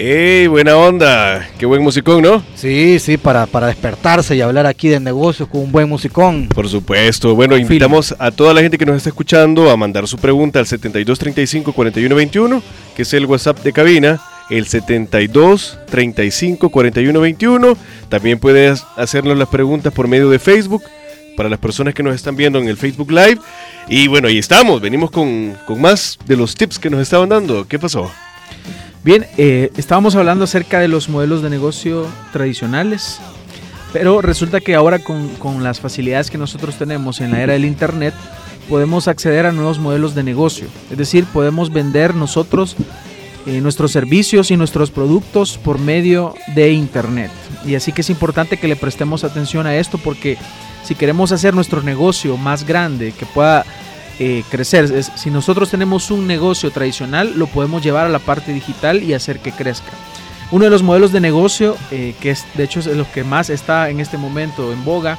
¡Ey, buena onda! ¡Qué buen musicón, ¿no? Sí, sí, para, para despertarse y hablar aquí de negocios con un buen musicón. Por supuesto. Bueno, invitamos a toda la gente que nos está escuchando a mandar su pregunta al 7235-4121, que es el WhatsApp de cabina, el 7235-4121. También puedes hacernos las preguntas por medio de Facebook, para las personas que nos están viendo en el Facebook Live. Y bueno, ahí estamos, venimos con, con más de los tips que nos estaban dando. ¿Qué pasó? Bien, eh, estábamos hablando acerca de los modelos de negocio tradicionales, pero resulta que ahora con, con, las facilidades que nosotros tenemos en la era del Internet, podemos acceder a nuevos modelos de negocio. Es decir, podemos vender nosotros eh, nuestros servicios y nuestros productos por medio de Internet. Y así que es importante que le prestemos atención a esto porque si queremos hacer nuestro negocio más grande, que pueda eh, crecer. Si nosotros tenemos un negocio tradicional, lo podemos llevar a la parte digital y hacer que crezca. Uno de los modelos de negocio, eh, que es de hecho es lo que más está en este momento en boga,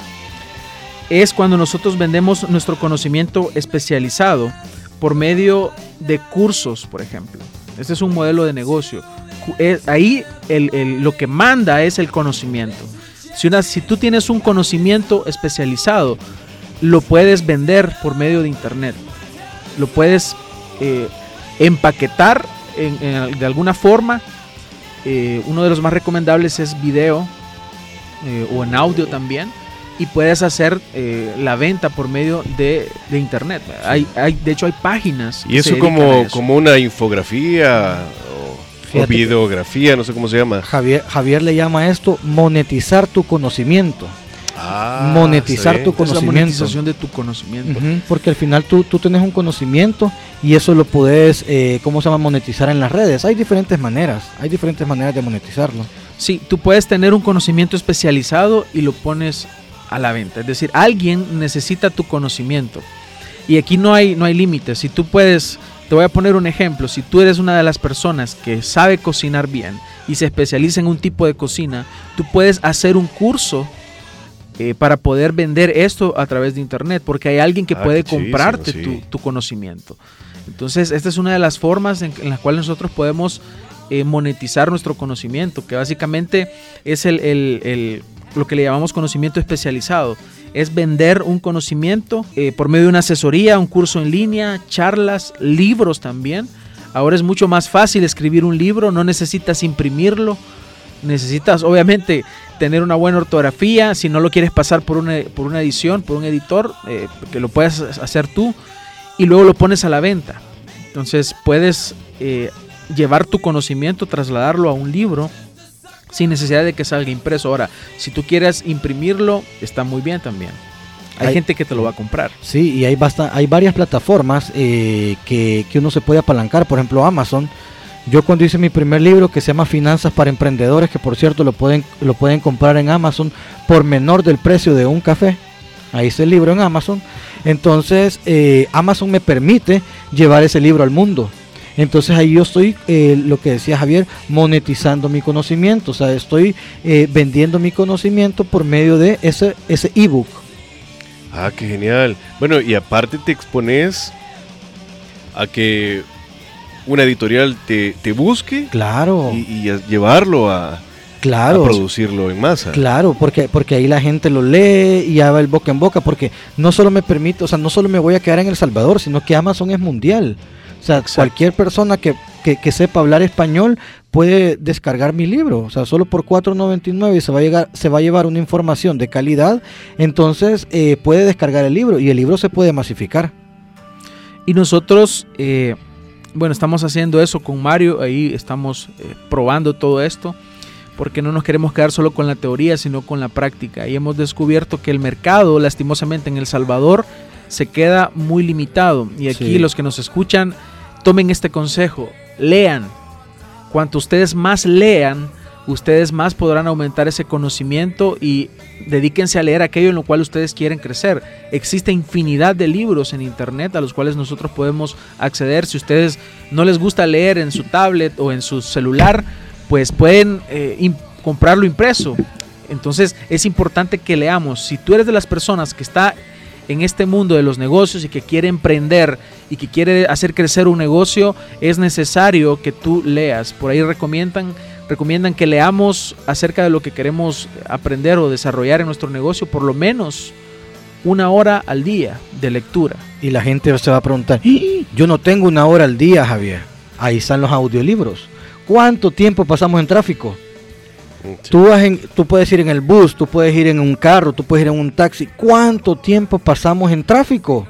es cuando nosotros vendemos nuestro conocimiento especializado por medio de cursos, por ejemplo. Este es un modelo de negocio. Ahí lo que manda es el conocimiento. Si, tú tienes un conocimiento especializado, lo puedes vender por medio de internet. Lo puedes eh, empaquetar de alguna forma. Eh, uno de los más recomendables es video eh, o en audio también. Y puedes hacer eh, la venta por medio de, de internet. Hay, hay, de hecho, hay páginas. Y eso como, eso como una infografía o, o videografía, no sé cómo se llama. Javier, Javier le llama a esto monetizar tu conocimiento. Ah, monetizar sí. tu conocimiento. Es la monetización de tu conocimiento. Uh -huh, porque al final tú, tú tienes un conocimiento y eso lo puedes, eh, ¿cómo se llama? Monetizar en las redes. Hay diferentes maneras, hay diferentes maneras de monetizarlo. Sí, tú puedes tener un conocimiento especializado y lo pones a la venta. Es decir, alguien necesita tu conocimiento. Y aquí no hay, no hay límites. Si tú puedes, te voy a poner un ejemplo. Si tú eres una de las personas que sabe cocinar bien y se especializa en un tipo de cocina, tú puedes hacer un curso eh, para poder vender esto a través de internet, porque hay alguien que Ah, puede comprarte sí. tu, tu conocimiento. Entonces, esta es una de las formas en, en las cuales nosotros podemos eh, monetizar nuestro conocimiento, que básicamente es el, el, el, lo que le llamamos conocimiento especializado. Es vender un conocimiento eh, por medio de una asesoría, un curso en línea, charlas, libros también. Ahora es mucho más fácil escribir un libro, no necesitas imprimirlo, necesitas obviamente tener una buena ortografía, si no lo quieres pasar por una, por una edición, por un editor, eh, que lo puedas hacer tú y luego lo pones a la venta. Entonces puedes eh, llevar tu conocimiento, trasladarlo a un libro sin necesidad de que salga impreso. Ahora, si tú quieres imprimirlo, está muy bien también. Hay, hay gente que te lo va a comprar. Sí, y hay, basta, hay varias plataformas eh, que, que uno se puede apalancar, por ejemplo Amazon. Yo cuando hice mi primer libro que se llama Finanzas para Emprendedores, que por cierto lo pueden, lo pueden comprar en Amazon por menor del precio de un café. Ahí está el libro en Amazon. Entonces eh, Amazon me permite llevar ese libro al mundo. Entonces ahí yo estoy, eh, lo que decía Javier, monetizando mi conocimiento. O sea, estoy eh, vendiendo mi conocimiento por medio de ese ese ebook. Ah, qué genial. Bueno, y aparte te expones a que una editorial te, te busque claro. y, y a llevarlo a, claro. a producirlo en masa. Claro, porque, porque ahí la gente lo lee y ya va el boca en boca, porque no solo me permite, o sea, no solo me voy a quedar en El Salvador, sino que Amazon es mundial. O sea, Exacto. cualquier persona que, que, que, sepa hablar español puede descargar mi libro. O sea, solo por 4.99 y se va a llegar, se va a llevar una información de calidad. Entonces eh, puede descargar el libro y el libro se puede masificar. Y nosotros eh, bueno, estamos haciendo eso con Mario, ahí estamos eh, probando todo esto, porque no nos queremos quedar solo con la teoría, sino con la práctica. Y hemos descubierto que el mercado, lastimosamente en El Salvador, se queda muy limitado. Y aquí Sí. los que nos escuchan, tomen este consejo, lean. Cuanto ustedes más lean, ustedes más podrán aumentar ese conocimiento y dedíquense a leer aquello en lo cual ustedes quieren crecer. Existe infinidad de libros en internet a los cuales nosotros podemos acceder. Si ustedes no les gusta leer en su tablet o en su celular, pues pueden eh, comprarlo impreso. Entonces es importante que leamos. Si tú eres de las personas que está en este mundo de los negocios y que quiere emprender y que quiere hacer crecer un negocio, es necesario que tú leas. Por ahí recomiendan, recomiendan que leamos acerca de lo que queremos aprender o desarrollar en nuestro negocio, por lo menos una hora al día de lectura. Y la gente se va a preguntar, "¡Ah! yo no tengo una hora al día, Javier. Ahí están los audiolibros. ¿Cuánto tiempo pasamos en tráfico? Tú, vas en- tú puedes ir en el bus, tú puedes ir en un carro, tú puedes ir en un taxi. ¿Cuánto tiempo pasamos en tráfico?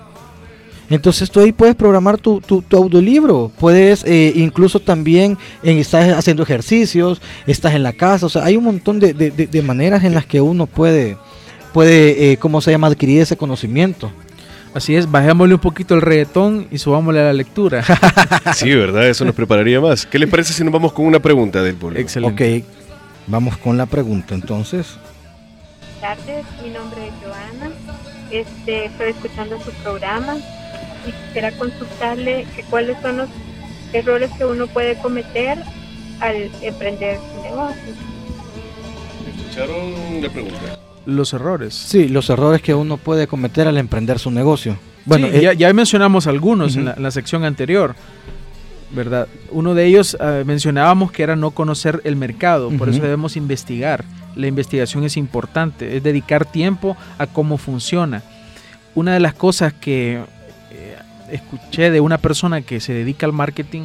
Entonces tú ahí puedes programar tu, tu, tu audiolibro. Puedes eh, incluso también, en, estás haciendo ejercicios, estás en la casa. O sea, hay un montón de, de- de- de maneras en las que uno puede, puede eh, ¿cómo se llama?, adquirir ese conocimiento. Así es, bajémosle un poquito el reggaetón y subámosle a la lectura. Sí, ¿verdad? Eso nos prepararía más. ¿Qué les parece si nos vamos con una pregunta del público? Excelente. Ok, vamos con la pregunta entonces. Buenas tardes, mi nombre es Joana. Este, estoy escuchando su programa y quisiera consultarle que cuáles son los errores que uno puede cometer al emprender su negocio. ¿Escucharon la pregunta? Los errores. Sí, los errores que uno puede cometer al emprender su negocio. Bueno, Sí, eh, ya, ya mencionamos algunos en, Ujú. la, en la sección anterior, ¿verdad? Uno de ellos eh, mencionábamos que era no conocer el mercado, por eso debemos investigar. La investigación es importante, es dedicar tiempo a cómo funciona. Una de las cosas que eh, escuché de una persona que se dedica al marketing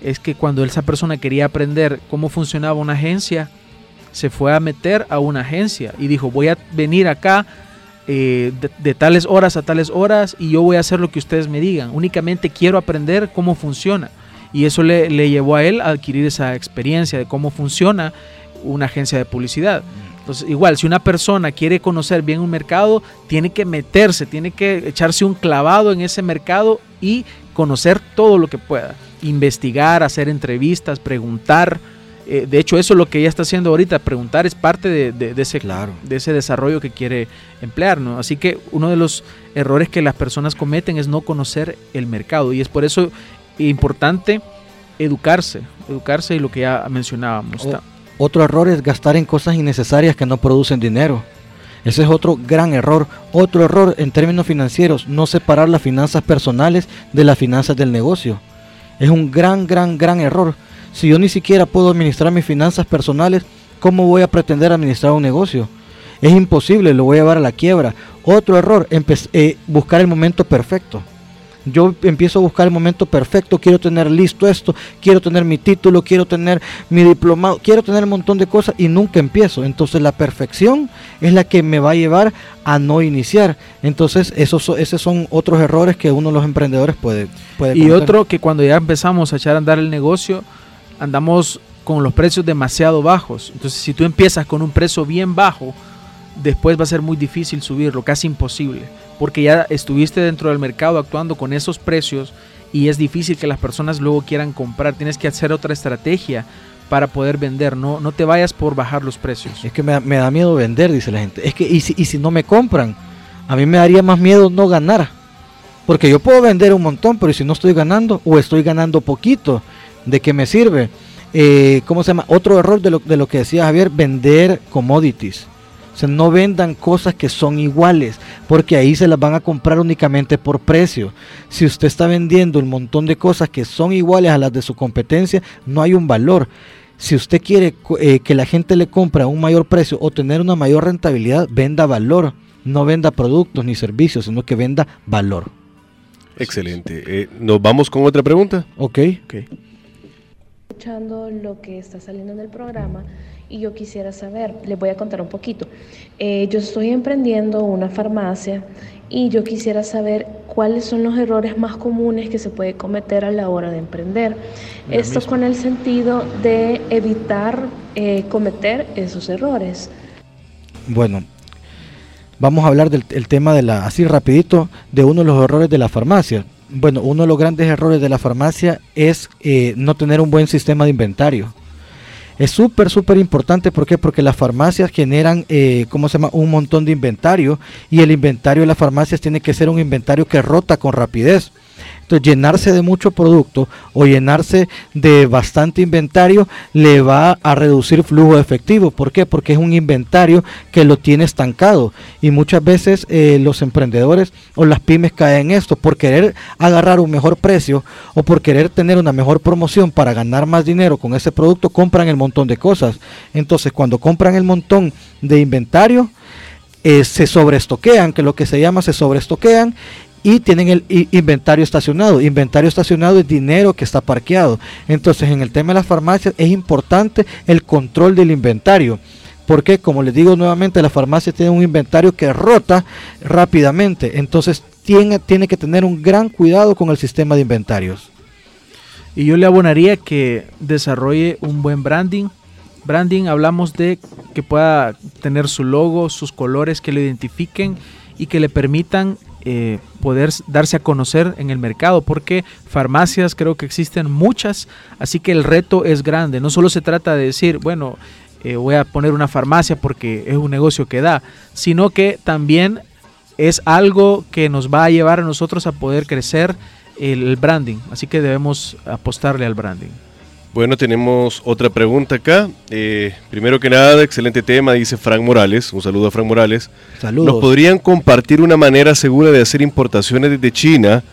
es que cuando esa persona quería aprender cómo funcionaba una agencia, se fue a meter a una agencia y dijo, voy a venir acá eh, de, de tales horas a tales horas y yo voy a hacer lo que ustedes me digan. Únicamente quiero aprender cómo funciona. Y eso le, le llevó a él a adquirir esa experiencia de cómo funciona una agencia de publicidad. Entonces, igual, si una persona quiere conocer bien un mercado, tiene que meterse, tiene que echarse un clavado en ese mercado y conocer todo lo que pueda. Investigar, hacer entrevistas, preguntar. Eh, de hecho, eso es lo que ella está haciendo ahorita. Preguntar es parte de, de- de ese, Claro. de ese desarrollo que quiere emplear. ¿no? Así que uno de los errores que las personas cometen es no conocer el mercado. Y es por eso importante educarse. Educarse y lo que ya mencionábamos. Otro error es gastar en cosas innecesarias que no producen dinero. Ese es otro gran error. Otro error en términos financieros, no separar las finanzas personales de las finanzas del negocio. Es un gran, gran, gran error. Si yo ni siquiera puedo administrar mis finanzas personales, ¿cómo voy a pretender administrar un negocio? Es imposible, lo voy a llevar a la quiebra. Otro error, eh, buscar el momento perfecto. Yo empiezo a buscar el momento perfecto, quiero tener listo esto, quiero tener mi título, quiero tener mi diplomado, quiero tener un montón de cosas y nunca empiezo. Entonces la perfección es la que me va a llevar a no iniciar. Entonces esos, so- esos son otros errores que uno de los emprendedores puede, puede Y otro que cuando ya empezamos a echar a andar el negocio, andamos con los precios demasiado bajos. Entonces, si tú empiezas con un precio bien bajo, después va a ser muy difícil subirlo, casi imposible, porque ya estuviste dentro del mercado actuando con esos precios y es difícil que las personas luego quieran comprar. Tienes que hacer otra estrategia para poder vender, no, no te vayas por bajar los precios. Es que me, da- miedo vender, dice la gente. Es que, y si, y si no me compran, a mí me daría más miedo no ganar. Porque yo puedo vender un montón, pero si no estoy ganando o estoy ganando poquito, ¿de qué me sirve? Eh, ¿Cómo se llama? Otro error de lo, de lo que decía Javier, vender commodities. O sea, no vendan cosas que son iguales, porque ahí se las van a comprar únicamente por precio. Si usted está vendiendo un montón de cosas que son iguales a las de su competencia, no hay un valor. Si usted quiere eh, que la gente le compre a un mayor precio o tener una mayor rentabilidad, venda valor. No venda productos ni servicios, sino que venda valor. Excelente. Eh, ¿Nos vamos con otra pregunta? ¿Ok? Ok. Escuchando lo que está saliendo en el programa y yo quisiera saber, les voy a contar un poquito. Eh, yo estoy emprendiendo una farmacia y yo quisiera saber cuáles son los errores más comunes que se puede cometer a la hora de emprender. Esto con el sentido de evitar eh, cometer esos errores. Bueno, vamos a hablar del tema de la, así rapidito, de uno de los errores de la farmacia. Bueno, uno de los grandes errores de la farmacia es eh, no tener un buen sistema de inventario. Es súper, súper importante, ¿por qué? Porque las farmacias generan, eh, ¿cómo se llama?, un montón de inventario y el inventario de las farmacias tiene que ser un inventario que rota con rapidez. Entonces, llenarse de mucho producto o llenarse de bastante inventario le va a reducir flujo de efectivo. ¿Por qué? Porque es un inventario que lo tiene estancado. Y muchas veces eh, los emprendedores o las pymes caen en esto por querer agarrar un mejor precio o por querer tener una mejor promoción para ganar más dinero con ese producto, compran el montón de cosas. Entonces, cuando compran el montón de inventario, eh, se sobreestoquean, que lo que se llama se sobreestoquean y tienen el inventario estacionado. Inventario estacionado es dinero que está parqueado. Entonces, en el tema de las farmacias es importante el control del inventario. Porque, como les digo nuevamente, las farmacias tienen un inventario que rota rápidamente. Entonces, tiene, tiene que tener un gran cuidado con el sistema de inventarios. Y yo le abonaría que desarrolle un buen branding. Branding hablamos de que pueda tener su logo, sus colores que lo identifiquen y que le permitan eh, poder darse a conocer en el mercado, porque farmacias creo que existen muchas, así que el reto es grande. No solo se trata de decir, bueno, eh, voy a poner una farmacia porque es un negocio que da, sino que también es algo que nos va a llevar a nosotros a poder crecer el branding, así que debemos apostarle al branding. Bueno, tenemos otra pregunta acá. Eh, primero que nada, excelente tema, dice Frank Morales. Un saludo a Frank Morales. Saludos. ¿Nos podrían compartir una manera segura de hacer importaciones desde China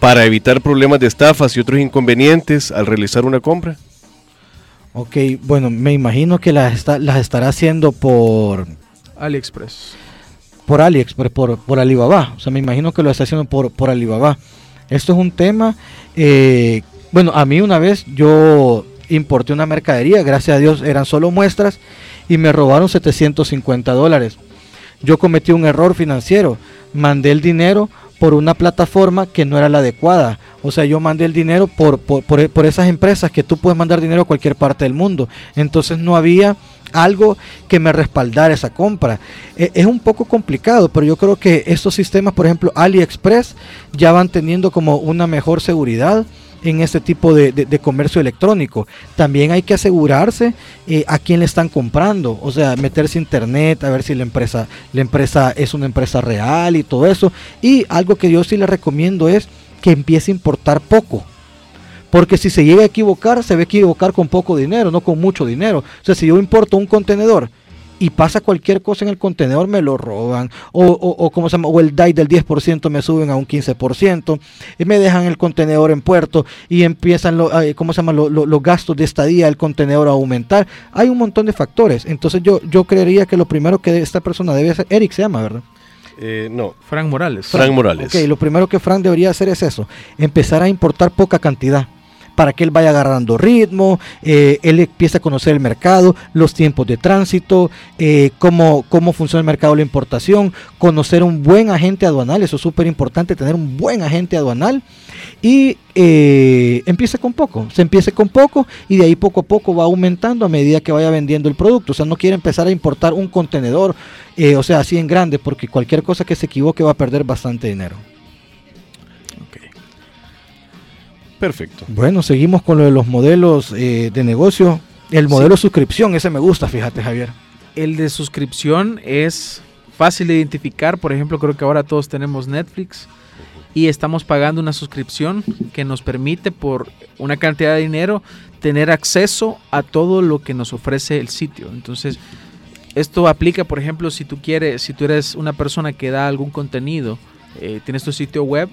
para evitar problemas de estafas y otros inconvenientes al realizar una compra? Ok, bueno, me imagino que las, está, las estará haciendo por... AliExpress. Por AliExpress, por, por Alibaba. O sea, me imagino que lo está haciendo por, por Alibaba. Esto es un tema eh, bueno, a mí una vez yo importé una mercadería, gracias a Dios eran solo muestras y me robaron 750 dólares. Yo cometí un error financiero, mandé el dinero por una plataforma que no era la adecuada. O sea, yo mandé el dinero por, por, esas empresas que tú puedes mandar dinero a cualquier parte del mundo. Entonces no había algo que me respaldara esa compra. E, es un poco complicado, pero yo creo que estos sistemas, por ejemplo, AliExpress, ya van teniendo como una mejor seguridad en este tipo de, comercio electrónico. También hay que asegurarse eh, a quién le están comprando, o sea, meterse internet, a ver si la empresa, la empresa es una empresa real y todo eso. Y algo que yo sí le recomiendo es que empiece a importar poco. Porque si se llega a equivocar, se ve equivocar con poco dinero, no con mucho dinero. O sea, si yo importo un contenedor y pasa cualquier cosa en el contenedor, me lo roban. O, o, o, se llama? o el DAI del 10% me suben a un 15%. Y me dejan el contenedor en puerto y empiezan lo, ¿cómo se llama? los gastos de estadía del contenedor a aumentar. Hay un montón de factores. Entonces yo, yo creería que lo primero que esta persona debe hacer, Eric se llama, ¿verdad? Eh, no. Frank Morales. Frank Morales. Ok, lo primero que Frank debería hacer es eso, empezar a importar poca cantidad para que él vaya agarrando ritmo, eh, él empiece a conocer el mercado, los tiempos de tránsito, eh, cómo, cómo funciona el mercado de la importación, conocer un buen agente aduanal, eso es súper importante, tener un buen agente aduanal y eh, empiece con poco, se empiece con poco y de ahí poco a poco va aumentando a medida que vaya vendiendo el producto, o sea, no quiere empezar a importar un contenedor, o sea, así en grande, porque cualquier cosa que se equivoque va a perder bastante dinero. Perfecto. Bueno, seguimos con lo de los modelos eh, de negocio. El modelo suscripción, ese me gusta, fíjate, Javier. El de suscripción es fácil de identificar. Por ejemplo, creo que ahora todos tenemos Netflix y estamos pagando una suscripción que nos permite por una cantidad de dinero tener acceso a todo lo que nos ofrece el sitio. Entonces, esto aplica, por ejemplo, si tú quieres, si tú eres una persona que da algún contenido, eh, tienes tu sitio web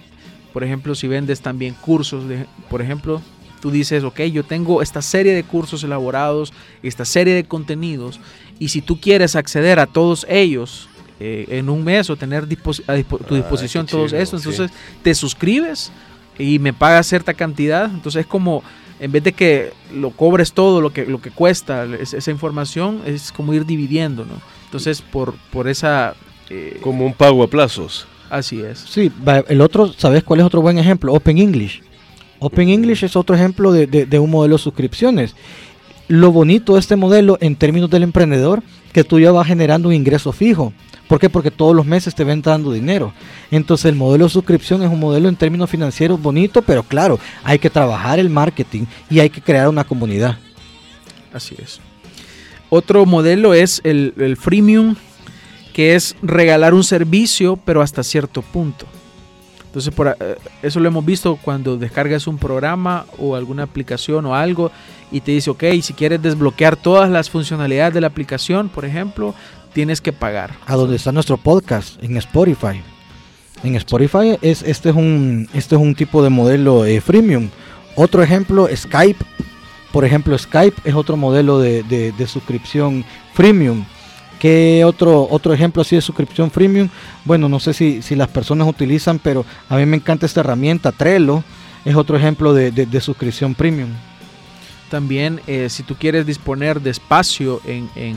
por ejemplo, si vendes también cursos, de, por ejemplo, tú dices, ok, yo tengo esta serie de cursos elaborados, esta serie de contenidos, y si tú quieres acceder a todos ellos eh, en un mes o tener a tu ah, disposición todos estos, entonces te suscribes y me pagas cierta cantidad, entonces es como en vez de que lo cobres todo lo que, lo que cuesta esa información, es como ir dividiendo, ¿no? Entonces, por, por esa... Eh, como un pago a plazos. Así es. Sí, el otro, ¿sabes cuál es otro buen ejemplo? Open English. Open English es otro ejemplo de, de un modelo de suscripciones. Lo bonito de este modelo en términos del emprendedor, que tú ya vas generando un ingreso fijo. ¿Por qué? Porque todos los meses te ven dando dinero. Entonces el modelo de suscripción es un modelo en términos financieros bonito, pero claro, hay que trabajar el marketing y hay que crear una comunidad. Así es. Otro modelo es el, el freemium, que es regalar un servicio, pero hasta cierto punto. Entonces, por, eh, eso lo hemos visto cuando descargas un programa o alguna aplicación o algo y te dice, ok, si quieres desbloquear todas las funcionalidades de la aplicación, por ejemplo, tienes que pagar. A donde está nuestro podcast, en Spotify. En Spotify es, este, es un, este es un tipo de modelo eh, freemium. Otro ejemplo, Skype. Por ejemplo, Skype es otro modelo de, de, suscripción freemium. ¿Qué otro, otro ejemplo así de suscripción freemium? Bueno, no sé si, si, las personas utilizan, pero a mí me encanta esta herramienta. Trello es otro ejemplo de, de suscripción premium. También, eh, si tú quieres disponer de espacio en, en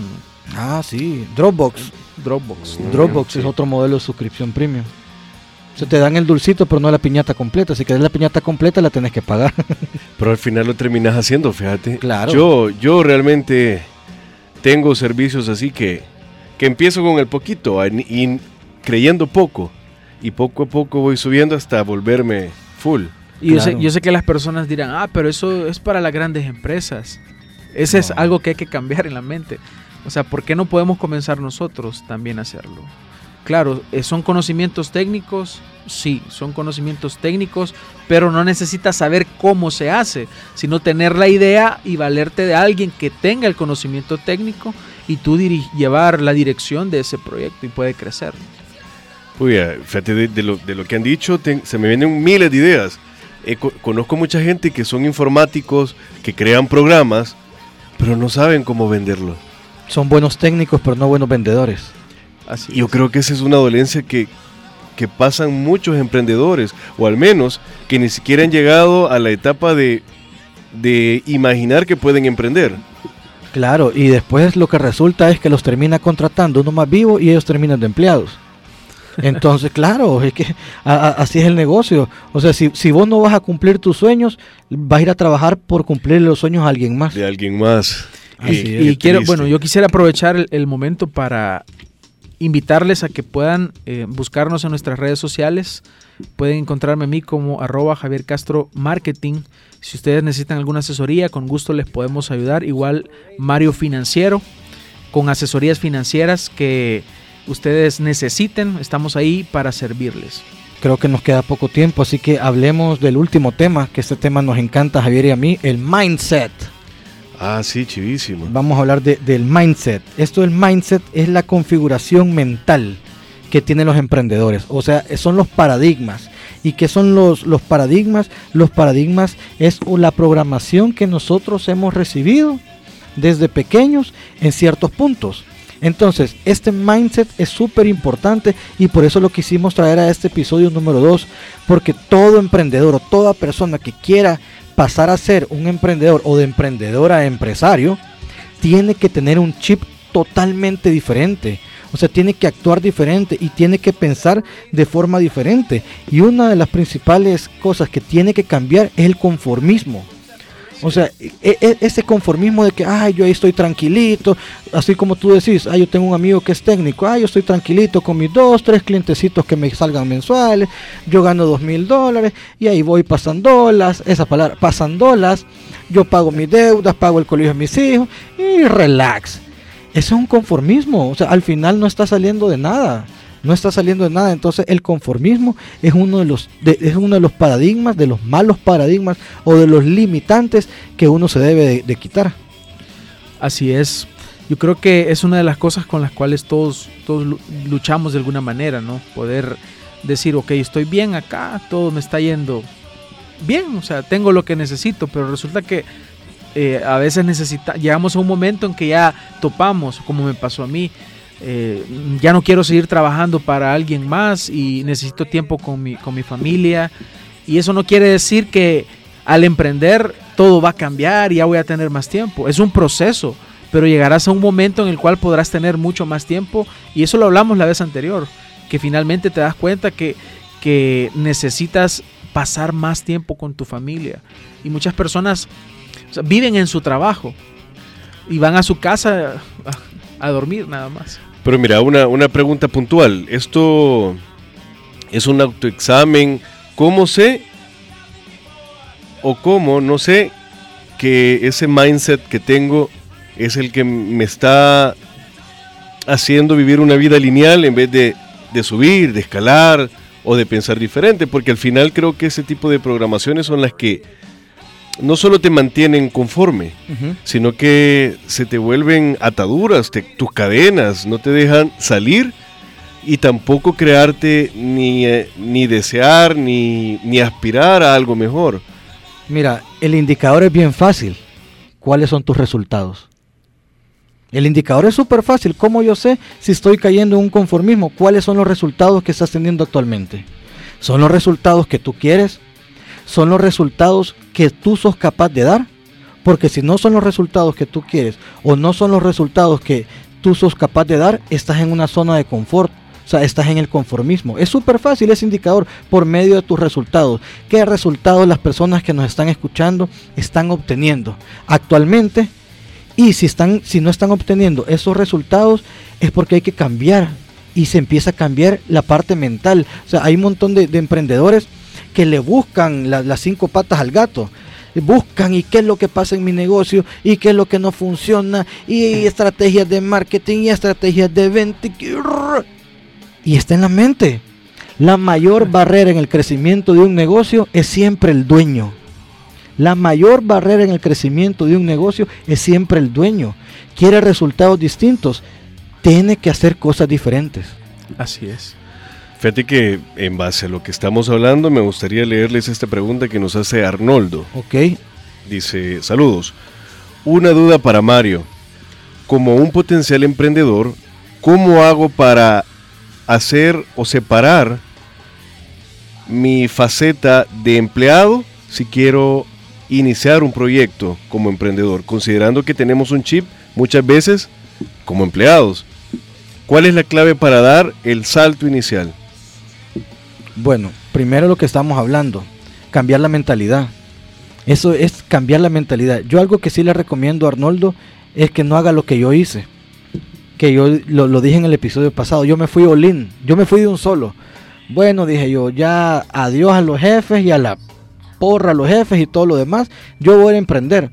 Ah, sí, Dropbox. Dropbox. Dropbox es otro modelo de suscripción premium. Se te dan el dulcito, pero no la piñata completa. Si quieres la piñata completa, la tenés que pagar. pero al final lo terminas haciendo, fíjate. Claro. Yo, yo realmente tengo servicios así que, que empiezo con el poquito y creyendo poco. Y poco a poco voy subiendo hasta volverme full. Y yo, sé, yo sé que las personas dirán, ah, pero eso es para las grandes empresas. Ese es algo que hay que cambiar en la mente. O sea, ¿por qué no podemos comenzar nosotros también a hacerlo? Claro, eh, son conocimientos técnicos, sí, son conocimientos técnicos, pero no necesitas saber cómo se hace, sino tener la idea y valerte de alguien que tenga el conocimiento técnico y tú llevar la dirección de ese proyecto y puede crecer. Uy, fíjate, de, lo, que han dicho, se me vienen miles de ideas. conozco mucha gente que son informáticos, que crean programas, pero no saben cómo venderlo son buenos técnicos, pero no buenos vendedores. Así Yo creo que esa es una dolencia que, que pasan muchos emprendedores, o al menos que ni siquiera han llegado a la etapa de, de imaginar que pueden emprender. Claro, y después lo que resulta es que los termina contratando uno más vivo y ellos terminan de empleados. Entonces, claro, es que así es el negocio. O sea, si, si, vos no vas a cumplir tus sueños, vas a ir a trabajar por cumplir los sueños a alguien más. De alguien más y, quiero, bueno, yo quisiera aprovechar el, momento para invitarles a que puedan eh, buscarnos en nuestras redes sociales. Pueden encontrarme a mí como arroba Javier Castro Marketing. Si ustedes necesitan alguna asesoría, con gusto les podemos ayudar. Igual Mario Financiero, con asesorías financieras que ustedes necesiten, estamos ahí para servirles. Creo que nos queda poco tiempo, así que hablemos del último tema, que este tema nos encanta, Javier y a mí, el mindset. Ah, sí, chivísimo. Vamos a hablar del mindset. Esto del mindset es la configuración mental que tienen los emprendedores. O sea, son los paradigmas. ¿Y qué son los, los paradigmas? Los paradigmas es la programación que nosotros hemos recibido desde pequeños en ciertos puntos. Entonces, este mindset es súper importante y por eso lo quisimos traer a este episodio número 2, porque todo emprendedor o toda persona que quiera pasar a ser un emprendedor o de emprendedor a empresario, tiene que tener un chip totalmente diferente. O sea, tiene que actuar diferente y tiene que pensar de forma diferente. Y una de las principales cosas que tiene que cambiar es el conformismo. O sea, e, e, ese conformismo de que, ay, yo ahí estoy tranquilito, así como tú decís, ay, yo tengo un amigo que es técnico, ay, yo estoy tranquilito con mis dos, tres clientecitos que me salgan mensuales, yo gano dos mil dólares y ahí voy pasándolas, esa palabra, pasándolas, yo pago mis deudas, pago el colegio de mis hijos y relax. Es un conformismo, o sea, al final no está saliendo de nada no está saliendo de nada. Entonces el conformismo es uno de los, es uno de los paradigmas, de los malos paradigmas o de los limitantes que uno se debe de, quitar. Así es. Yo creo que es una de las cosas con las cuales todos, todos luchamos de alguna manera, ¿no? Poder decir, ok, estoy bien acá, todo me está yendo bien, o sea, tengo lo que necesito, pero resulta que eh, a veces necesita, llegamos a un momento en que ya topamos, como me pasó a mí, eh, ya no quiero seguir trabajando para alguien más y necesito tiempo con mi, con mi familia. Y eso no quiere decir que al emprender todo va a cambiar y ya voy a tener más tiempo. Es un proceso, pero llegarás a un momento en el cual podrás tener mucho más tiempo y eso lo hablamos la vez anterior, que finalmente te das cuenta que, que necesitas pasar más tiempo con tu familia. Y muchas personas viven en su trabajo y van a su casa a, a dormir nada más. Pero mira, una, una pregunta puntual. Esto es un autoexamen. ¿Cómo sé o cómo no sé que ese mindset que tengo es el que me está haciendo vivir una vida lineal en vez de, de subir, de escalar o de pensar diferente? Porque al final creo que ese tipo de programaciones son las que no solo te mantienen conforme, sino que se te vuelven ataduras, tus cadenas, no te dejan salir y tampoco crearte ni, eh, ni desear ni, ni aspirar a algo mejor. Mira, el indicador es bien fácil. ¿Cuáles son tus resultados? El indicador es súper fácil. ¿Cómo yo sé si estoy cayendo en un conformismo? ¿Cuáles son los resultados que estás teniendo actualmente? ¿Son los resultados que tú quieres? Son los resultados que tú sos capaz de dar. Porque si no son los resultados que tú quieres o no son los resultados que tú sos capaz de dar, estás en una zona de confort. O sea, estás en el conformismo. Es súper fácil ese indicador por medio de tus resultados. ¿Qué resultados las personas que nos están escuchando están obteniendo actualmente? Y si, están, si no están obteniendo esos resultados es porque hay que cambiar. Y se empieza a cambiar la parte mental. O sea, hay un montón de, de emprendedores que le buscan las cinco patas al gato. Buscan y qué es lo que pasa en mi negocio y qué es lo que no funciona y estrategias de marketing y estrategias de venta. Y está en la mente. La mayor barrera en el crecimiento de un negocio es siempre el dueño. La mayor barrera en el crecimiento de un negocio es siempre el dueño. Quiere resultados distintos. Tiene que hacer cosas diferentes. Así es. Fíjate que en base a lo que estamos hablando, me gustaría leerles esta pregunta que nos hace Arnoldo. Ok. Dice, saludos. Una duda para Mario. Como un potencial emprendedor, ¿cómo hago para hacer o separar mi faceta de empleado si quiero iniciar un proyecto como emprendedor, considerando que tenemos un chip muchas veces como empleados? ¿Cuál es la clave para dar el salto inicial? Bueno, primero lo que estamos hablando, cambiar la mentalidad. Eso es cambiar la mentalidad. Yo algo que sí le recomiendo a Arnoldo es que no haga lo que yo hice. Que yo lo, dije en el episodio pasado. Yo me fui olín. Yo me fui de un solo. Bueno, dije yo, ya adiós a los jefes y a la porra a los jefes y todo lo demás. Yo voy a emprender.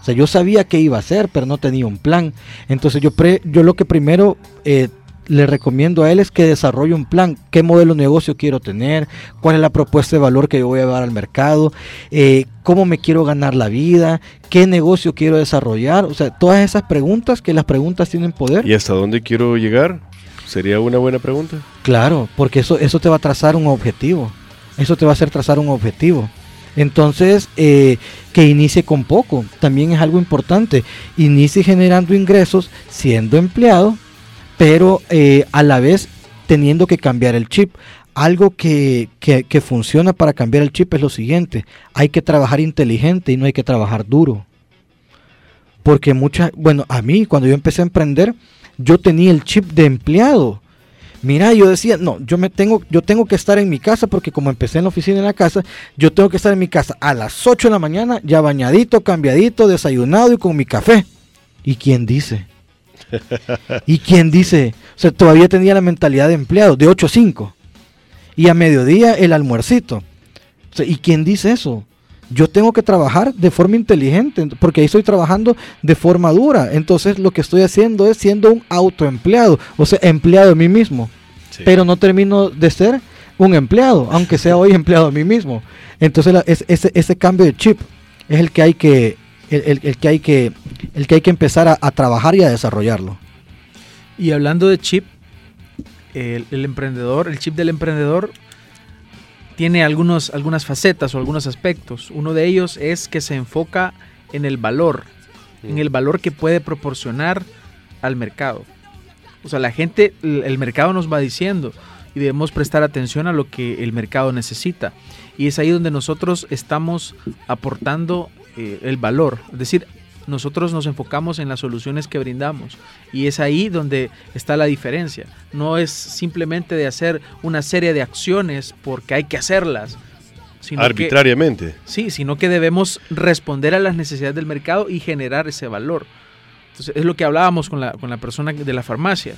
O sea, yo sabía qué iba a hacer, pero no tenía un plan. Entonces yo, pre, yo lo que primero eh, le recomiendo a él es que desarrolle un plan, qué modelo de negocio quiero tener, cuál es la propuesta de valor que yo voy a llevar al mercado, eh, cómo me quiero ganar la vida, qué negocio quiero desarrollar, o sea, todas esas preguntas que las preguntas tienen poder. ¿Y hasta dónde quiero llegar? Sería una buena pregunta. Claro, porque eso, eso te va a trazar un objetivo, eso te va a hacer trazar un objetivo. Entonces, eh, que inicie con poco, también es algo importante. Inicie generando ingresos siendo empleado pero eh, a la vez teniendo que cambiar el chip. Algo que, que, funciona para cambiar el chip es lo siguiente, hay que trabajar inteligente y no hay que trabajar duro. Porque muchas, bueno, a mí cuando yo empecé a emprender, yo tenía el chip de empleado. Mira, yo decía, no, yo me tengo, yo tengo que estar en mi casa porque como empecé en la oficina en la casa, yo tengo que estar en mi casa a las 8 de la mañana, ya bañadito, cambiadito, desayunado y con mi café. ¿Y quién dice? ¿Y quién dice? O sea, todavía tenía la mentalidad de empleado, de 8 a 5. Y a mediodía el almuercito. ¿Y quién dice eso? Yo tengo que trabajar de forma inteligente, porque ahí estoy trabajando de forma dura. Entonces lo que estoy haciendo es siendo un autoempleado, o sea, empleado de mí mismo. Pero no termino de ser un empleado, aunque sea hoy empleado de mí mismo. Entonces ese, ese cambio de chip es el que hay que el, que, hay que, el que hay que empezar a, trabajar y a desarrollarlo. Y hablando de chip, el, emprendedor, el chip del emprendedor tiene algunos, algunas facetas o algunos aspectos. Uno de ellos es que se enfoca en el valor, en el valor que puede proporcionar al mercado. O sea, la gente, el mercado nos va diciendo y debemos prestar atención a lo que el mercado necesita. Y es ahí donde nosotros estamos aportando eh, el valor. Es decir, nosotros nos enfocamos en las soluciones que brindamos y es ahí donde está la diferencia. No es simplemente de hacer una serie de acciones porque hay que hacerlas. Sino Arbitrariamente. sí, sino que debemos responder a las necesidades del mercado y generar ese valor. Entonces, es lo que hablábamos con la, con la persona de la farmacia.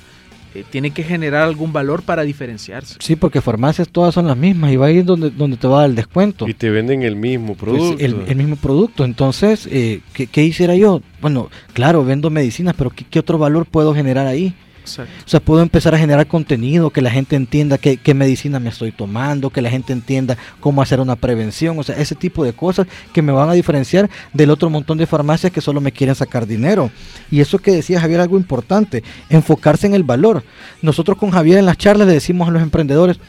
Eh, tiene que generar algún valor para diferenciarse. Sí, porque farmacias todas son las mismas y va a ir donde, donde te va a dar el descuento. Y te venden el mismo pues, producto. el, mismo producto. Entonces, eh, ¿qué, ¿qué, hiciera yo? Bueno, claro, vendo medicinas, pero qué otro valor puedo generar ahí? O sea, puedo empezar a generar contenido, que la gente entienda qué, qué, medicina me estoy tomando, que la gente entienda cómo hacer una prevención, o sea, ese tipo de cosas que me van a diferenciar del otro montón de farmacias que solo me quieren sacar dinero. Y eso que decía Javier, algo importante, enfocarse en el valor. Nosotros con Javier en las charlas le decimos a los emprendedores,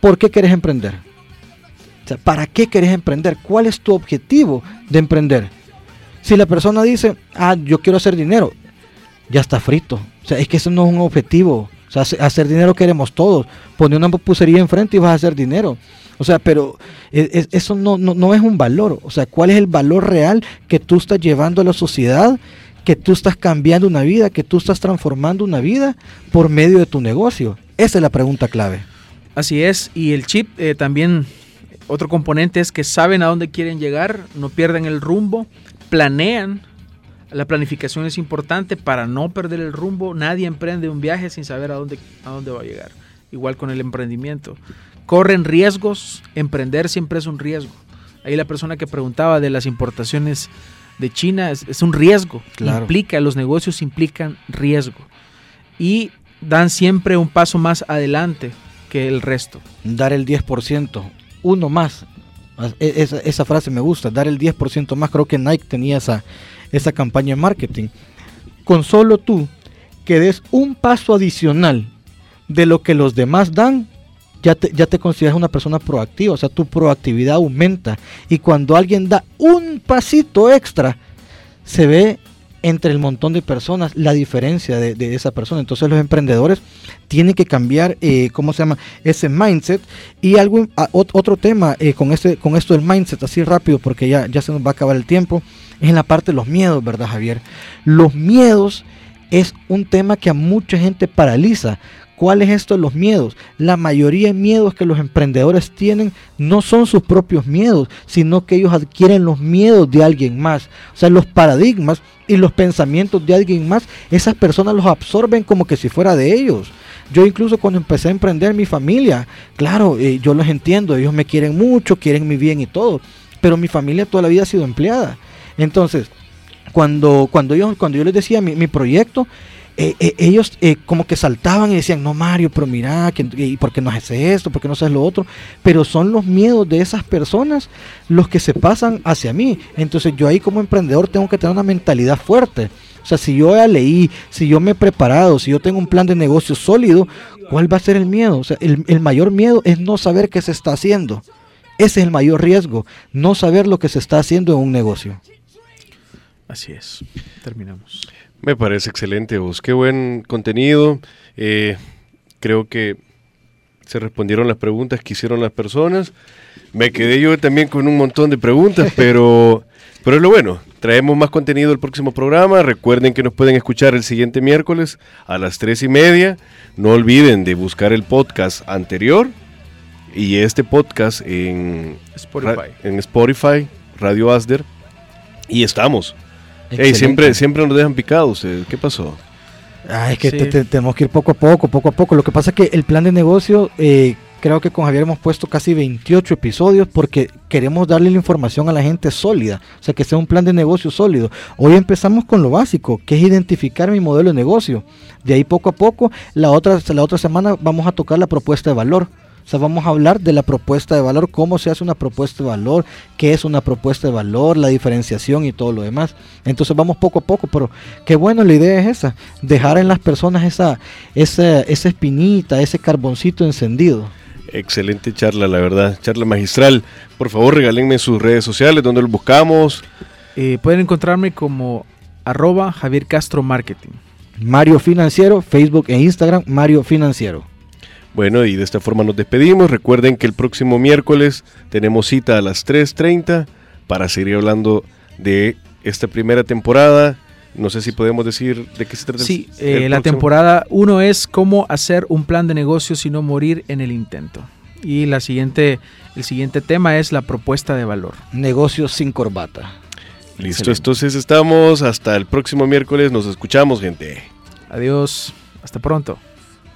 ¿por qué quieres emprender? O sea, ¿para qué quieres emprender? ¿Cuál es tu objetivo de emprender? Si la persona dice, ah, yo quiero hacer dinero, ya está frito. O sea, es que eso no es un objetivo. O sea, hacer dinero queremos todos. Poner una pupusería enfrente y vas a hacer dinero. O sea, pero e, e, eso no, no, es un valor. O sea, ¿cuál es el valor real que tú estás llevando a la sociedad? Que tú estás cambiando una vida, que tú estás transformando una vida por medio de tu negocio. Esa es la pregunta clave. Así es. Y el chip eh, también, otro componente es que saben a dónde quieren llegar, no pierden el rumbo, planean la planificación es importante para no perder el rumbo. Nadie emprende un viaje sin saber a dónde, a dónde va a llegar. Igual con el emprendimiento. Corren riesgos, emprender siempre es un riesgo. Ahí la persona que preguntaba de las importaciones de China es, un riesgo. Claro. Implica, los negocios implican riesgo. Y dan siempre un paso más adelante que el resto. Dar el 10%, uno más. E, esa, esa frase me gusta, dar el 10% más. Creo que Nike tenía esa, esa campaña de marketing. Con solo tú que des un paso adicional de lo que los demás dan, ya te, ya te consideras una persona proactiva, o sea, tu proactividad aumenta. Y cuando alguien da un pasito extra, se ve entre el montón de personas la diferencia de, esa persona. Entonces los emprendedores tienen que cambiar, eh, ¿cómo se llama? Ese mindset. Y algo, otro tema eh, con, este, con esto del mindset, así rápido, porque ya, ya se nos va a acabar el tiempo es en la parte de los miedos, ¿verdad, Javier? Los miedos es un tema que a mucha gente paraliza. ¿Cuál es esto de los miedos? La mayoría de miedos que los emprendedores tienen no son sus propios miedos, sino que ellos adquieren los miedos de alguien más. O sea, los paradigmas y los pensamientos de alguien más, esas personas los absorben como que si fuera de ellos. Yo incluso cuando empecé a emprender mi familia, claro, eh, yo los entiendo, ellos me quieren mucho, quieren mi bien y todo, pero mi familia toda la vida ha sido empleada. Entonces, cuando, cuando, yo, cuando yo les decía mi, proyecto, eh, eh, ellos eh, como que saltaban y decían, no Mario, pero mira, ¿y ¿por qué no haces esto? ¿Por qué no haces lo otro? Pero son los miedos de esas personas los que se pasan hacia mí. Entonces yo ahí como emprendedor tengo que tener una mentalidad fuerte. O sea, si yo ya leí, si yo me he preparado, si yo tengo un plan de negocio sólido, ¿cuál va a ser el miedo? O sea, el, el mayor miedo es no saber qué se está haciendo. Ese es el mayor riesgo, no saber lo que se está haciendo en un negocio. Así es. Terminamos. Me parece excelente, vos. Qué buen contenido. Eh, creo que se respondieron las preguntas que hicieron las personas. Me quedé yo también con un montón de preguntas, pero, pero es lo bueno. Traemos más contenido el próximo programa. Recuerden que nos pueden escuchar el siguiente miércoles a las tres y media. No olviden de buscar el podcast anterior y este podcast en Spotify, en Spotify Radio Asder. Y estamos siempre, siempre nos dejan picados. ¿Qué pasó? Ah, es que tenemos que ir poco a poco, poco a poco. Lo que pasa es que el plan de negocio, eh, creo que con Javier hemos puesto casi 28 episodios porque queremos darle la información a la gente sólida, o sea, que sea un plan de negocio sólido. Hoy empezamos con lo básico, que es identificar mi modelo de negocio. De ahí poco a poco, la otra, la otra semana vamos a tocar la propuesta de valor. O sea, vamos a hablar de la propuesta de valor, cómo se hace una propuesta de valor, qué es una propuesta de valor, la diferenciación y todo lo demás. Entonces vamos poco a poco, pero qué bueno, la idea es esa, dejar en las personas esa, esa, esa espinita, ese carboncito encendido. Excelente charla, la verdad, charla magistral. Por favor, regálenme sus redes sociales, donde los buscamos. Eh, pueden encontrarme como arroba Javier Castro Marketing. Mario Financiero, Facebook e Instagram, Mario Financiero. Bueno, y de esta forma nos despedimos. Recuerden que el próximo miércoles tenemos cita a las 3.30 para seguir hablando de esta primera temporada. No sé si podemos decir de qué se trata. el- Sí, el eh, la temporada 1 es cómo hacer un plan de negocio sin no morir en el intento. Y la siguiente, el siguiente tema es la propuesta de valor. Negocios sin corbata. Listo, Excelente. entonces estamos hasta el próximo miércoles. Nos escuchamos, gente. Adiós, hasta pronto.